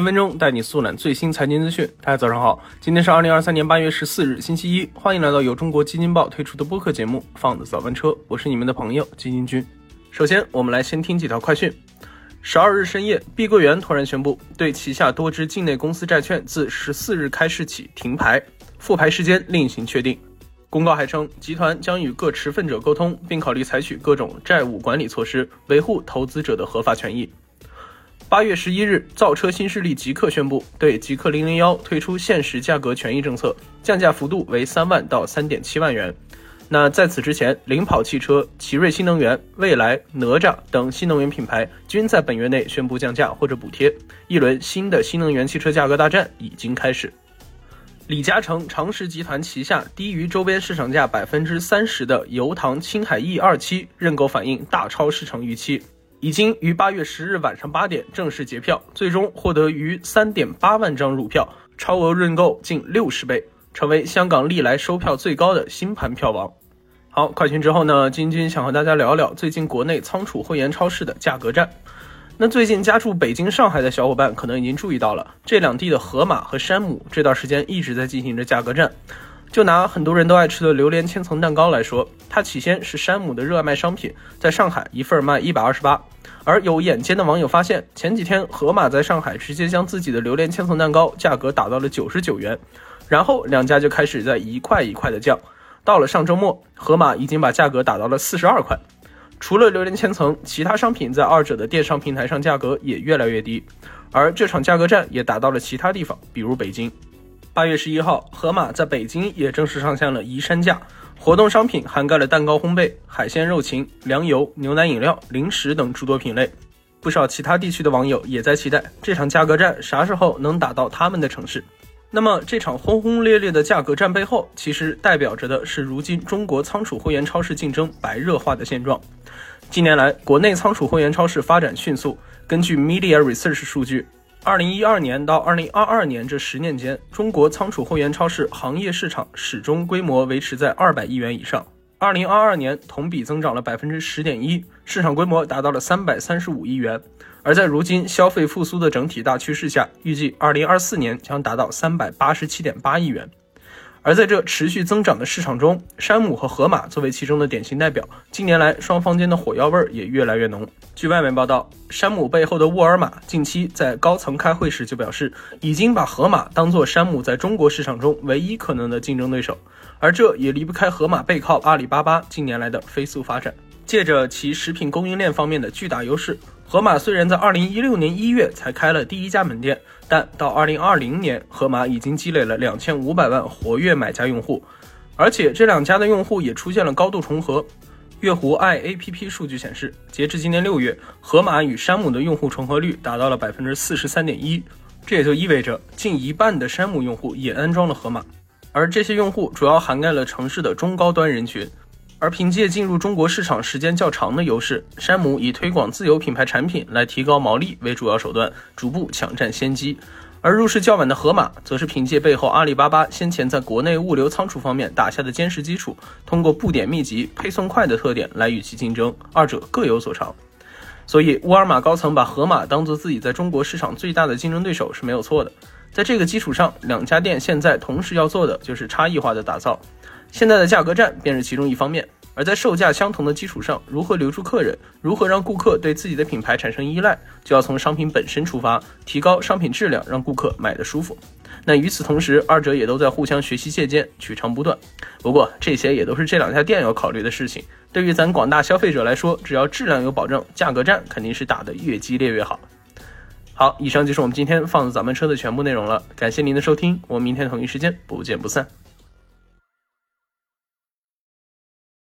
三分钟带你速览最新财经资讯。大家早上好，今天是二零二三年八月十四日，星期一。欢迎来到由中国基金报推出的播客节目《放的早班车》，我是你们的朋友基金君。首先，我们来先听几条快讯。十二日深夜，碧桂园突然宣布对旗下多只境内公司债券自十四日开市起停牌，复牌时间另行确定。公告还称，集团将与各持份者沟通，并考虑采取各种债务管理措施，维护投资者的合法权益。八月十一日，造车新势力极客宣布对极客零零幺推出限时价格权益政策，降价幅度为三万到三点七万元。那在此之前，领跑汽车、奇瑞新能源、蔚来、哪吒等新能源品牌均在本月内宣布降价或者补贴，一轮新的新能源汽车价格大战已经开始。李嘉诚长实集团旗下低于周边市场价百分之三十的油塘青海 E 二期认购反应大超市场预期。已经于八月十日晚上八点正式结票，最终获得逾三点八万张入票，超额认购近六十倍，成为香港历来收票最高的新盘票王。好，快讯之后呢，君君想和大家聊聊最近国内仓储会员超市的价格战。那最近家住北京、上海的小伙伴可能已经注意到了，这两地的盒马和山姆这段时间一直在进行着价格战。就拿很多人都爱吃的榴莲千层蛋糕来说，它起先是山姆的热卖商品，在上海一份卖一百二十八。而有眼尖的网友发现，前几天盒马在上海直接将自己的榴莲千层蛋糕价格打到了九十九元，然后两家就开始在一块一块的降。到了上周末，盒马已经把价格打到了四十二块。除了榴莲千层，其他商品在二者的电商平台上价格也越来越低。而这场价格战也打到了其他地方，比如北京。八月十一号，盒马在北京也正式上线了宜山价活动商品，涵盖了蛋糕烘焙、海鲜肉禽、粮油、牛奶饮料、零食等诸多品类。不少其他地区的网友也在期待这场价格战啥时候能打到他们的城市。那么，这场轰轰烈烈的价格战背后，其实代表着的是如今中国仓储会员超市竞争白热化的现状。近年来，国内仓储会员超市发展迅速。根据 Media Research 数据。二零一二年到二零二二年这十年间，中国仓储货源超市行业市场始终规模维持在二百亿元以上。二零二二年同比增长了百分之十点一，市场规模达到了三百三十五亿元。而在如今消费复苏的整体大趋势下，预计二零二四年将达到三百八十七点八亿元。而在这持续增长的市场中，山姆和盒马作为其中的典型代表，近年来双方间的火药味儿也越来越浓。据外媒报道，山姆背后的沃尔玛近期在高层开会时就表示，已经把河马当做山姆在中国市场中唯一可能的竞争对手，而这也离不开河马背靠阿里巴巴近年来的飞速发展，借着其食品供应链方面的巨大优势。盒马虽然在二零一六年一月才开了第一家门店，但到二零二零年，盒马已经积累了两千五百万活跃买家用户，而且这两家的用户也出现了高度重合。月湖 iAPP 数据显示，截至今年六月，盒马与山姆的用户重合率达到了百分之四十三点一，这也就意味着近一半的山姆用户也安装了盒马，而这些用户主要涵盖了城市的中高端人群。而凭借进入中国市场时间较长的优势，山姆以推广自有品牌产品来提高毛利为主要手段，逐步抢占先机。而入市较晚的盒马，则是凭借背后阿里巴巴先前在国内物流仓储方面打下的坚实基础，通过布点密集、配送快的特点来与其竞争，二者各有所长。所以，沃尔玛高层把盒马当做自己在中国市场最大的竞争对手是没有错的。在这个基础上，两家店现在同时要做的就是差异化的打造。现在的价格战便是其中一方面，而在售价相同的基础上，如何留住客人，如何让顾客对自己的品牌产生依赖，就要从商品本身出发，提高商品质量，让顾客买得舒服。那与此同时，二者也都在互相学习借鉴，取长补短。不过这些也都是这两家店要考虑的事情。对于咱广大消费者来说，只要质量有保证，价格战肯定是打得越激烈越好。好，以上就是我们今天放咱们车的全部内容了，感谢您的收听，我们明天同一时间不见不散。